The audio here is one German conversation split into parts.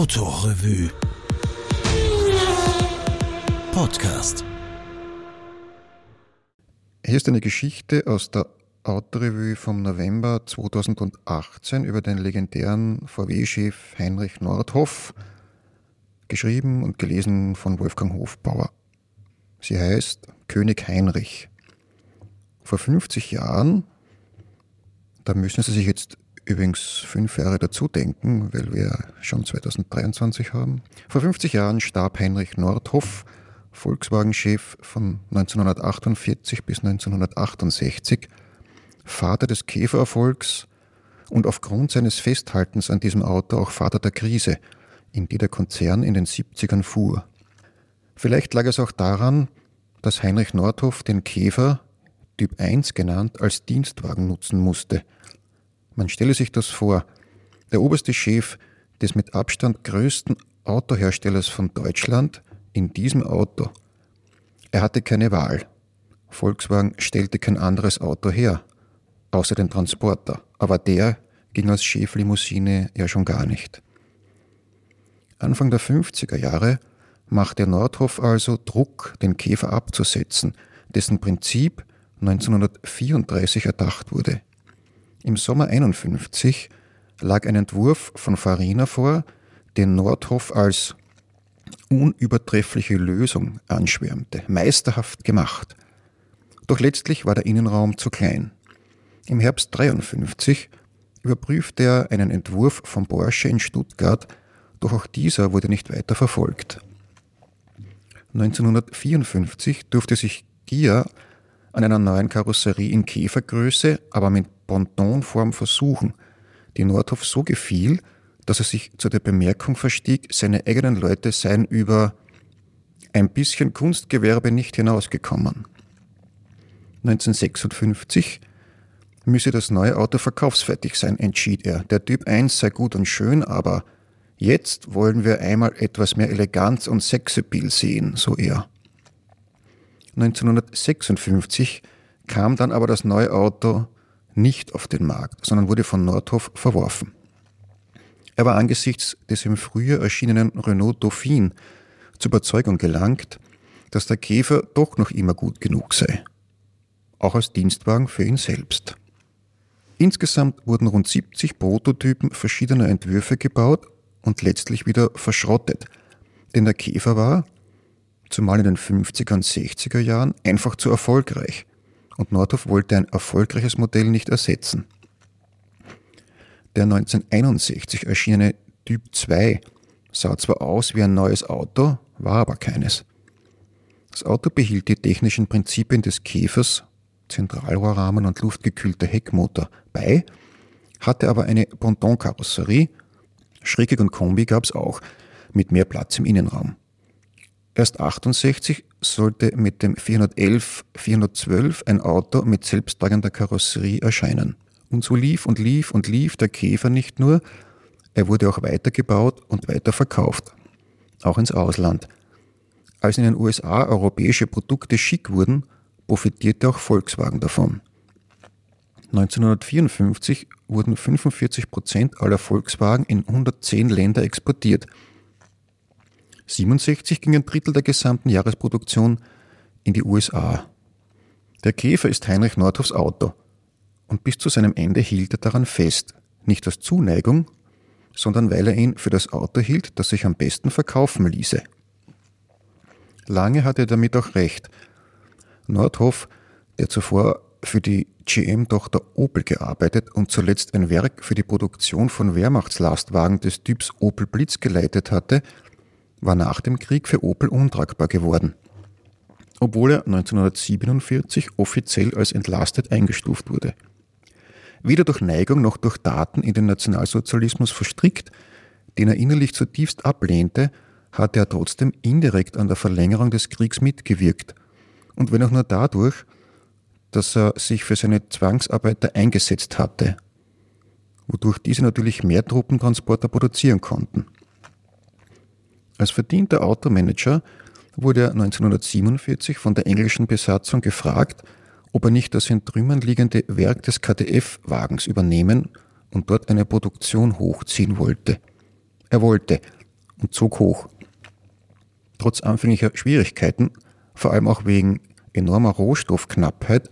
Autorevue Podcast. Hier ist eine Geschichte aus der Autorevue vom November 2018 über den legendären VW-Chef Heinrich Nordhoff, geschrieben und gelesen von Wolfgang Hofbauer. Sie heißt König Heinrich. Vor 50 Jahren, da müssen Sie sich jetzt übrigens fünf Jahre dazu denken, weil wir schon 2023 haben. Vor 50 Jahren starb Heinrich Nordhoff, Volkswagen-Chef von 1948 bis 1968, Vater des Käfererfolgs und aufgrund seines Festhaltens an diesem Auto auch Vater der Krise, in die der Konzern in den 70ern fuhr. Vielleicht lag es auch daran, dass Heinrich Nordhoff den Käfer, Typ 1 genannt, als Dienstwagen nutzen musste – man stelle sich das vor. Der oberste Chef des mit Abstand größten Autoherstellers von Deutschland in diesem Auto. Er hatte keine Wahl. Volkswagen stellte kein anderes Auto her, außer den Transporter, aber der ging als Cheflimousine ja schon gar nicht. Anfang der 50er Jahre machte Nordhoff also Druck, den Käfer abzusetzen, dessen Prinzip 1934 erdacht wurde. Im Sommer 51 lag ein Entwurf von Farina vor, den Nordhoff als unübertreffliche Lösung anschwärmte. Meisterhaft gemacht. Doch letztlich war der Innenraum zu klein. Im Herbst 53 überprüfte er einen Entwurf von Porsche in Stuttgart, doch auch dieser wurde nicht weiter verfolgt. 1954 durfte sich Gia an einer neuen Karosserie in Käfergröße, aber mit Pontonform versuchen, die Nordhoff so gefiel, dass er sich zu der Bemerkung verstieg, seine eigenen Leute seien über ein bisschen Kunstgewerbe nicht hinausgekommen. 1956 müsse das neue Auto verkaufsfertig sein, entschied er. Der Typ 1 sei gut und schön, aber jetzt wollen wir einmal etwas mehr Eleganz und Sexappeal sehen, so er. 1956 kam dann aber das neue Auto nicht auf den Markt, sondern wurde von Nordhoff verworfen. Er war angesichts des im Frühjahr erschienenen Renault Dauphine zur Überzeugung gelangt, dass der Käfer doch noch immer gut genug sei. Auch als Dienstwagen für ihn selbst. Insgesamt wurden rund 70 Prototypen verschiedener Entwürfe gebaut und letztlich wieder verschrottet, denn der Käfer war, zumal in den 50er und 60er Jahren, einfach zu erfolgreich und Nordhoff wollte ein erfolgreiches Modell nicht ersetzen. Der 1961 erschienene Typ 2 sah zwar aus wie ein neues Auto, war aber keines. Das Auto behielt die technischen Prinzipien des Käfers, Zentralrohrrahmen und luftgekühlter Heckmotor bei, hatte aber eine Pontonkarosserie, Schrägig und Kombi gab es auch, mit mehr Platz im Innenraum. Erst 68 sollte mit dem 411 412 ein Auto mit selbsttragender Karosserie erscheinen. Und so lief und lief und lief der Käfer nicht nur, er wurde auch weitergebaut und weiterverkauft. Auch ins Ausland. Als in den USA europäische Produkte schick wurden, profitierte auch Volkswagen davon. 1954 wurden 45 Prozent aller Volkswagen in 110 Länder exportiert – 67 ging ein Drittel der gesamten Jahresproduktion in die USA. Der Käfer ist Heinrich Nordhoffs Auto und bis zu seinem Ende hielt er daran fest, nicht aus Zuneigung, sondern weil er ihn für das Auto hielt, das sich am besten verkaufen ließe. Lange hatte er damit auch recht. Nordhoff, der zuvor für die GM-Tochter Opel gearbeitet und zuletzt ein Werk für die Produktion von Wehrmachtslastwagen des Typs Opel Blitz geleitet hatte, war nach dem Krieg für Opel untragbar geworden, obwohl er 1947 offiziell als entlastet eingestuft wurde. Weder durch Neigung noch durch Daten in den Nationalsozialismus verstrickt, den er innerlich zutiefst ablehnte, hatte er trotzdem indirekt an der Verlängerung des Kriegs mitgewirkt, und wenn auch nur dadurch, dass er sich für seine Zwangsarbeiter eingesetzt hatte, wodurch diese natürlich mehr Truppentransporter produzieren konnten. Als verdienter Automanager wurde er 1947 von der englischen Besatzung gefragt, ob er nicht das in Trümmern liegende Werk des KTF-Wagens übernehmen und dort eine Produktion hochziehen wollte. Er wollte, und zog hoch. Trotz anfänglicher Schwierigkeiten, vor allem auch wegen enormer Rohstoffknappheit,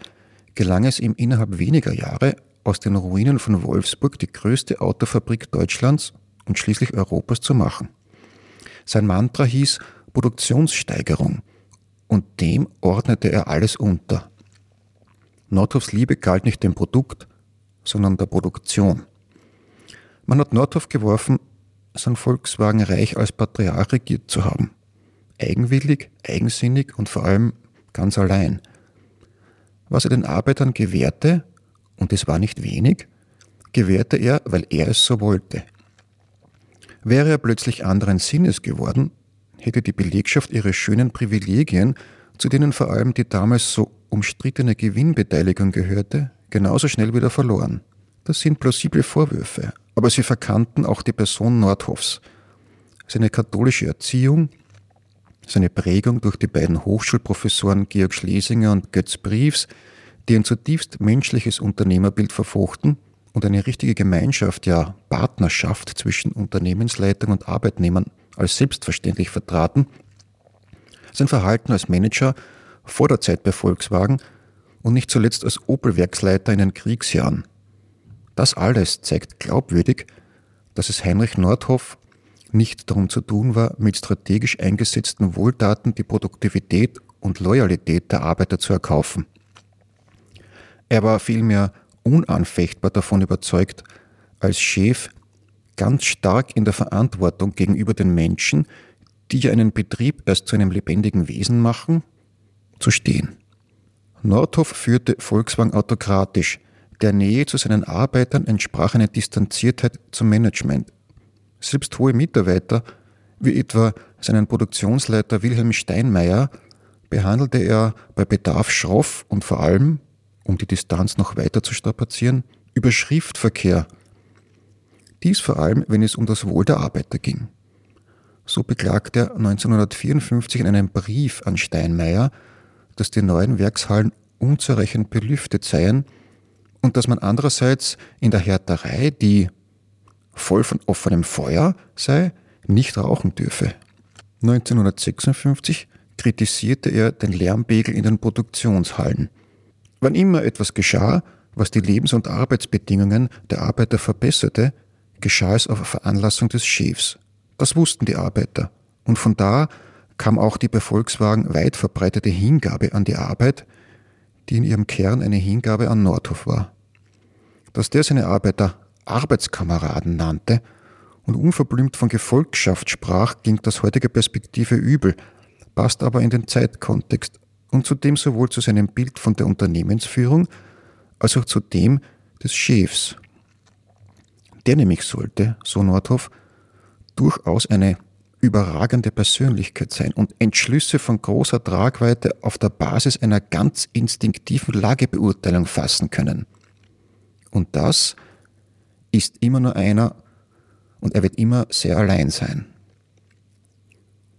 gelang es ihm innerhalb weniger Jahre, aus den Ruinen von Wolfsburg die größte Autofabrik Deutschlands und schließlich Europas zu machen. Sein Mantra hieß Produktionssteigerung und dem ordnete er alles unter. Nordhoffs Liebe galt nicht dem Produkt, sondern der Produktion. Man hat Nordhoff geworfen, sein Volkswagen reich als Patriarch regiert zu haben. Eigenwillig, eigensinnig und vor allem ganz allein. Was er den Arbeitern gewährte, und es war nicht wenig, gewährte er, weil er es so wollte. Wäre er plötzlich anderen Sinnes geworden, hätte die Belegschaft ihre schönen Privilegien, zu denen vor allem die damals so umstrittene Gewinnbeteiligung gehörte, genauso schnell wieder verloren. Das sind plausible Vorwürfe, aber sie verkannten auch die Person Nordhoffs. Seine katholische Erziehung, seine Prägung durch die beiden Hochschulprofessoren Georg Schlesinger und Götz Briefs, die ein zutiefst menschliches Unternehmerbild verfochten und eine richtige Gemeinschaft, ja Partnerschaft zwischen Unternehmensleitung und Arbeitnehmern als selbstverständlich vertraten, sein Verhalten als Manager vor der Zeit bei Volkswagen und nicht zuletzt als Opel-Werksleiter in den Kriegsjahren. Das alles zeigt glaubwürdig, dass es Heinrich Nordhoff nicht darum zu tun war, mit strategisch eingesetzten Wohltaten die Produktivität und Loyalität der Arbeiter zu erkaufen. Er war vielmehr unanfechtbar davon überzeugt, als Chef ganz stark in der Verantwortung gegenüber den Menschen, die ja einen Betrieb erst zu einem lebendigen Wesen machen, zu stehen. Nordhoff führte Volkswagen autokratisch. Der Nähe zu seinen Arbeitern entsprach eine Distanziertheit zum Management. Selbst hohe Mitarbeiter, wie etwa seinen Produktionsleiter Wilhelm Steinmeier, behandelte er bei Bedarf schroff und vor allem, um die Distanz noch weiter zu strapazieren, über Schriftverkehr. Dies vor allem, wenn es um das Wohl der Arbeiter ging. So beklagt er 1954 in einem Brief an Steinmeier, dass die neuen Werkshallen unzureichend belüftet seien und dass man andererseits in der Härterei, die voll von offenem Feuer sei, nicht rauchen dürfe. 1956 kritisierte er den Lärmpegel in den Produktionshallen. Wann immer etwas geschah, was die Lebens- und Arbeitsbedingungen der Arbeiter verbesserte, geschah es auf Veranlassung des Chefs. Das wussten die Arbeiter. Und von da kam auch die bei Volkswagen weit verbreitete Hingabe an die Arbeit, die in ihrem Kern eine Hingabe an Nordhoff war. Dass der seine Arbeiter Arbeitskameraden nannte und unverblümt von Gefolgschaft sprach, ging aus heutiger Perspektive übel, passt aber in den Zeitkontext und zudem sowohl zu seinem Bild von der Unternehmensführung als auch zu dem des Chefs. Der nämlich sollte, so Nordhoff, durchaus eine überragende Persönlichkeit sein und Entschlüsse von großer Tragweite auf der Basis einer ganz instinktiven Lagebeurteilung fassen können. Und das ist immer nur einer und er wird immer sehr allein sein.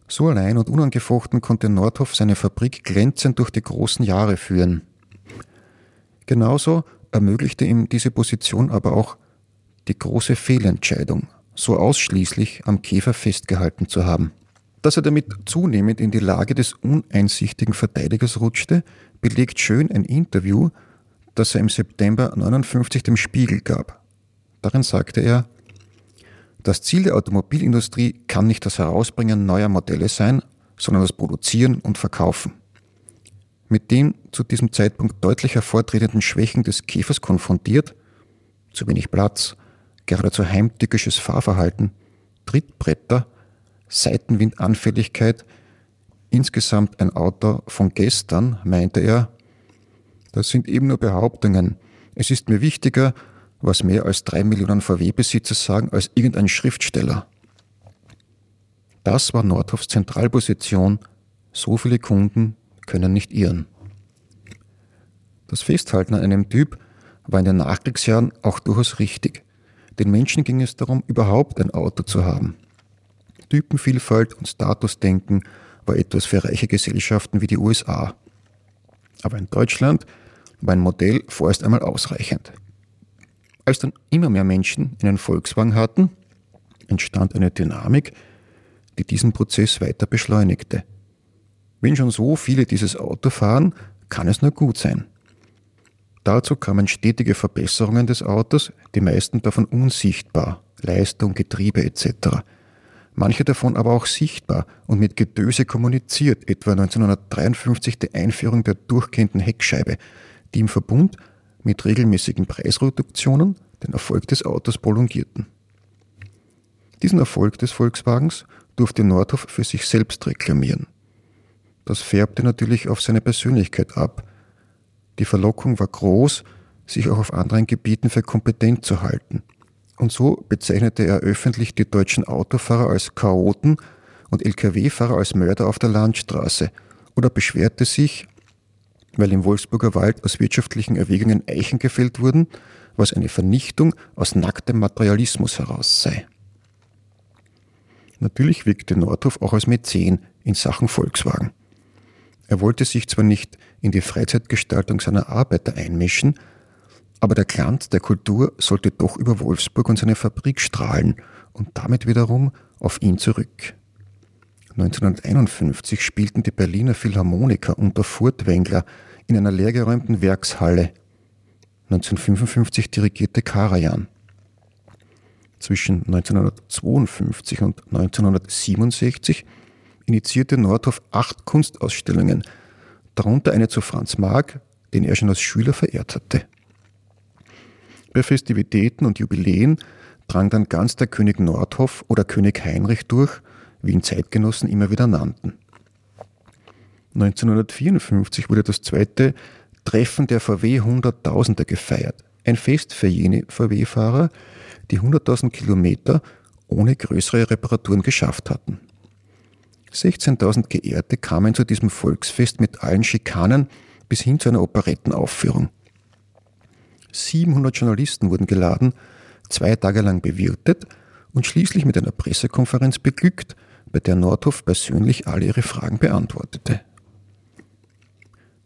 So allein und unangefochten konnte Nordhoff seine Fabrik glänzend durch die großen Jahre führen. Genauso ermöglichte ihm diese Position aber auch die große Fehlentscheidung, so ausschließlich am Käfer festgehalten zu haben. Dass er damit zunehmend in die Lage des uneinsichtigen Verteidigers rutschte, belegt schön ein Interview, das er im September 59 dem Spiegel gab. Darin sagte er, das Ziel der Automobilindustrie kann nicht das Herausbringen neuer Modelle sein, sondern das Produzieren und Verkaufen. Mit den zu diesem Zeitpunkt deutlich hervortretenden Schwächen des Käfers konfrontiert, zu wenig Platz, geradezu heimtückisches Fahrverhalten, Trittbretter, Seitenwindanfälligkeit, insgesamt ein Auto von gestern, meinte er, das sind eben nur Behauptungen. Es ist mir wichtiger, was mehr als drei Millionen VW-Besitzer sagen, als irgendein Schriftsteller. Das war Nordhoffs Zentralposition. So viele Kunden können nicht irren. Das Festhalten an einem Typ war in den Nachkriegsjahren auch durchaus richtig. Den Menschen ging es darum, überhaupt ein Auto zu haben. Typenvielfalt und Statusdenken war etwas für reiche Gesellschaften wie die USA. Aber in Deutschland war ein Modell vorerst einmal ausreichend. Als dann immer mehr Menschen einen Volkswagen hatten, entstand eine Dynamik, die diesen Prozess weiter beschleunigte. Wenn schon so viele dieses Auto fahren, kann es nur gut sein. Dazu kamen stetige Verbesserungen des Autos, die meisten davon unsichtbar, Leistung, Getriebe etc. Manche davon aber auch sichtbar und mit Gedöse kommuniziert, etwa 1953 die Einführung der durchgehenden Heckscheibe, die im Verbund mit regelmäßigen Preisreduktionen den Erfolg des Autos prolongierten. Diesen Erfolg des Volkswagens durfte Nordhoff für sich selbst reklamieren. Das färbte natürlich auf seine Persönlichkeit ab. Die Verlockung war groß, sich auch auf anderen Gebieten für kompetent zu halten. Und so bezeichnete er öffentlich die deutschen Autofahrer als Chaoten und Lkw-Fahrer als Mörder auf der Landstraße oder beschwerte sich, weil im Wolfsburger Wald aus wirtschaftlichen Erwägungen Eichen gefällt wurden, was eine Vernichtung aus nacktem Materialismus heraus sei. Natürlich wirkte Nordhoff auch als Mäzen in Sachen Volkswagen. Er wollte sich zwar nicht in die Freizeitgestaltung seiner Arbeiter einmischen, aber der Glanz der Kultur sollte doch über Wolfsburg und seine Fabrik strahlen und damit wiederum auf ihn zurück. 1951 spielten die Berliner Philharmoniker unter Furtwängler in einer leergeräumten Werkshalle. 1955 dirigierte Karajan. Zwischen 1952 und 1967 initiierte Nordhoff acht Kunstausstellungen, darunter eine zu Franz Marc, den er schon als Schüler verehrt hatte. Bei Festivitäten und Jubiläen drang dann ganz der König Nordhoff oder König Heinrich durch, wie ihn Zeitgenossen immer wieder nannten. 1954 wurde das zweite Treffen der VW Hunderttausender gefeiert. Ein Fest für jene VW-Fahrer, die 100.000 Kilometer ohne größere Reparaturen geschafft hatten. 16.000 Geehrte kamen zu diesem Volksfest mit allen Schikanen bis hin zu einer Operettenaufführung. 700 Journalisten wurden geladen, zwei Tage lang bewirtet und schließlich mit einer Pressekonferenz beglückt, bei der Nordhoff persönlich alle ihre Fragen beantwortete.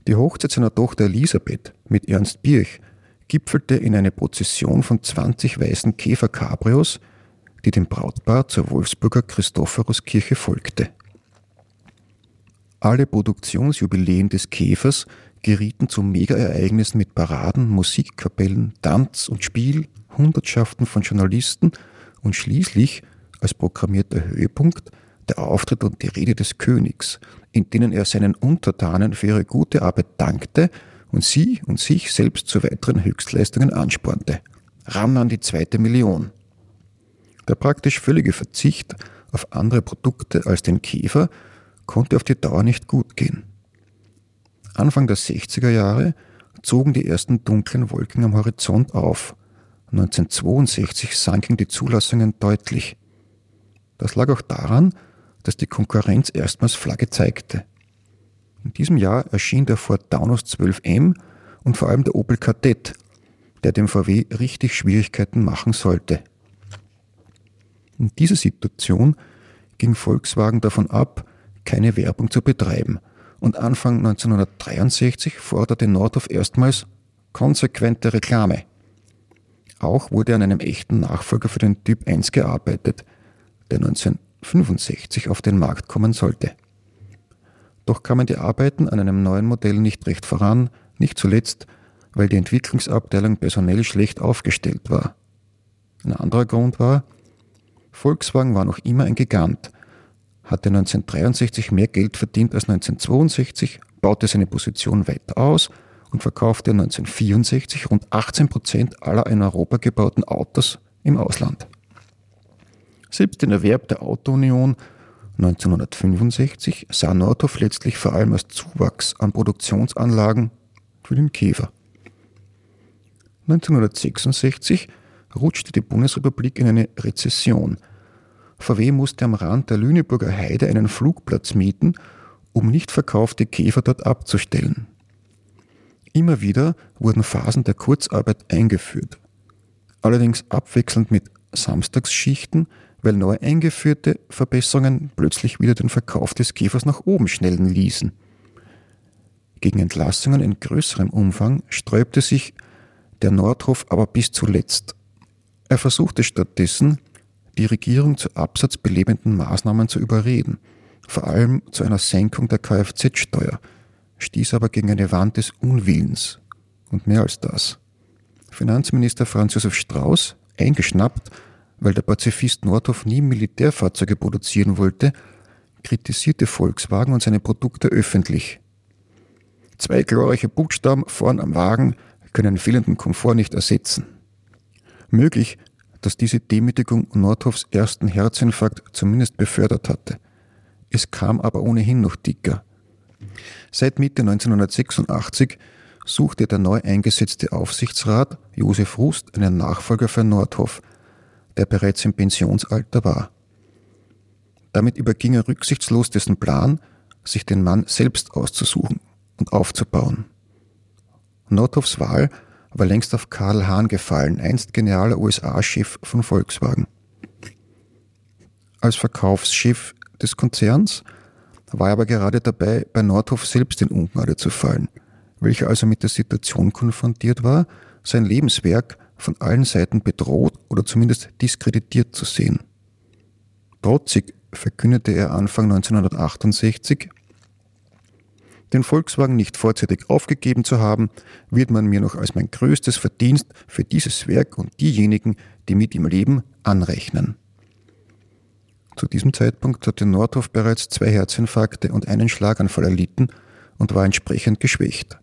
Die Hochzeit seiner Tochter Elisabeth mit Ernst Birch gipfelte in eine Prozession von 20 weißen Käfer-Cabrios, die dem Brautpaar zur Wolfsburger Christophoruskirche folgte. Alle Produktionsjubiläen des Käfers gerieten zu Megaereignissen mit Paraden, Musikkapellen, Tanz und Spiel, Hundertschaften von Journalisten und schließlich als programmierter Höhepunkt der Auftritt und die Rede des Königs, in denen er seinen Untertanen für ihre gute Arbeit dankte und sie und sich selbst zu weiteren Höchstleistungen anspornte. Ran an die zweite Million. Der praktisch völlige Verzicht auf andere Produkte als den Käfer konnte auf die Dauer nicht gut gehen. Anfang der 60er Jahre zogen die ersten dunklen Wolken am Horizont auf. 1962 sanken die Zulassungen deutlich. Das lag auch daran, dass die Konkurrenz erstmals Flagge zeigte. In diesem Jahr erschien der Ford Taunus 12M und vor allem der Opel Kadett, der dem VW richtig Schwierigkeiten machen sollte. In dieser Situation ging Volkswagen davon ab, keine Werbung zu betreiben und Anfang 1963 forderte Nordhoff erstmals konsequente Reklame. Auch wurde an einem echten Nachfolger für den Typ 1 gearbeitet, der 19 65 auf den Markt kommen sollte. Doch kamen die Arbeiten an einem neuen Modell nicht recht voran, nicht zuletzt, weil die Entwicklungsabteilung personell schlecht aufgestellt war. Ein anderer Grund war, Volkswagen war noch immer ein Gigant, hatte 1963 mehr Geld verdient als 1962, baute seine Position weiter aus und verkaufte 1964 rund 18 Prozent aller in Europa gebauten Autos im Ausland. Selbst den Erwerb der Autounion 1965 sah Nordhoff letztlich vor allem als Zuwachs an Produktionsanlagen für den Käfer. 1966 rutschte die Bundesrepublik in eine Rezession. VW musste am Rand der Lüneburger Heide einen Flugplatz mieten, um nicht verkaufte Käfer dort abzustellen. Immer wieder wurden Phasen der Kurzarbeit eingeführt, allerdings abwechselnd mit Samstagsschichten, weil neu eingeführte Verbesserungen plötzlich wieder den Verkauf des Käfers nach oben schnellen ließen. Gegen Entlassungen in größerem Umfang sträubte sich der Nordhof aber bis zuletzt. Er versuchte stattdessen, die Regierung zu absatzbelebenden Maßnahmen zu überreden, vor allem zu einer Senkung der Kfz-Steuer, stieß aber gegen eine Wand des Unwillens. Und mehr als das. Finanzminister Franz Josef Strauß, eingeschnappt, weil der Pazifist Nordhoff nie Militärfahrzeuge produzieren wollte, kritisierte Volkswagen und seine Produkte öffentlich. Zwei glorreiche Buchstaben vorn am Wagen können fehlenden Komfort nicht ersetzen. Möglich, dass diese Demütigung Nordhoffs ersten Herzinfarkt zumindest befördert hatte. Es kam aber ohnehin noch dicker. Seit Mitte 1986 suchte der neu eingesetzte Aufsichtsrat Josef Rust einen Nachfolger für Nordhoff, der bereits im Pensionsalter war. Damit überging er rücksichtslos dessen Plan, sich den Mann selbst auszusuchen und aufzubauen. Nordhoffs Wahl war längst auf Karl Hahn gefallen, einst genialer USA-Chef von Volkswagen. Als Verkaufschef des Konzerns war er aber gerade dabei, bei Nordhoff selbst in Ungnade zu fallen, welcher also mit der Situation konfrontiert war, sein Lebenswerk von allen Seiten bedroht oder zumindest diskreditiert zu sehen. Trotzig verkündete er Anfang 1968, den Volkswagen nicht vorzeitig aufgegeben zu haben, wird man mir noch als mein größtes Verdienst für dieses Werk und diejenigen, die mit ihm leben, anrechnen. Zu diesem Zeitpunkt hatte Nordhoff bereits zwei Herzinfarkte und einen Schlaganfall erlitten und war entsprechend geschwächt.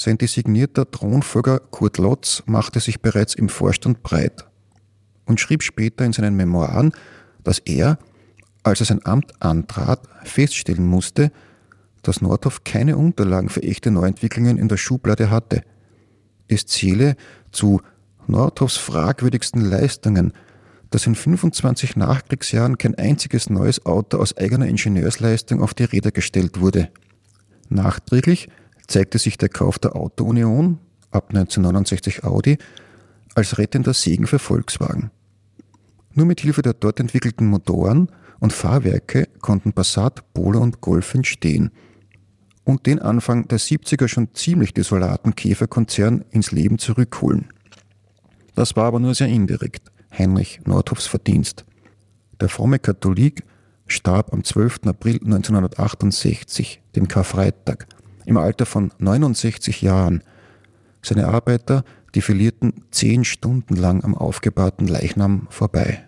Sein designierter Thronfolger Kurt Lotz machte sich bereits im Vorstand breit und schrieb später in seinen Memoiren, dass er, als er sein Amt antrat, feststellen musste, dass Nordhoff keine Unterlagen für echte Neuentwicklungen in der Schublade hatte. Es zähle zu Nordhoffs fragwürdigsten Leistungen, dass in 25 Nachkriegsjahren kein einziges neues Auto aus eigener Ingenieursleistung auf die Räder gestellt wurde. Nachträglich zeigte sich der Kauf der Auto-Union, ab 1969 Audi, als rettender Segen für Volkswagen. Nur mit Hilfe der dort entwickelten Motoren und Fahrwerke konnten Passat, Polo und Golf entstehen – und den Anfang der 70er schon ziemlich desolaten Käferkonzern ins Leben zurückholen. Das war aber nur sehr indirekt Heinrich Nordhoffs Verdienst. Der fromme Katholik starb am 12. April 1968, dem Karfreitag, im Alter von 69 Jahren. Seine Arbeiter defilierten zehn Stunden lang am aufgebahrten Leichnam vorbei.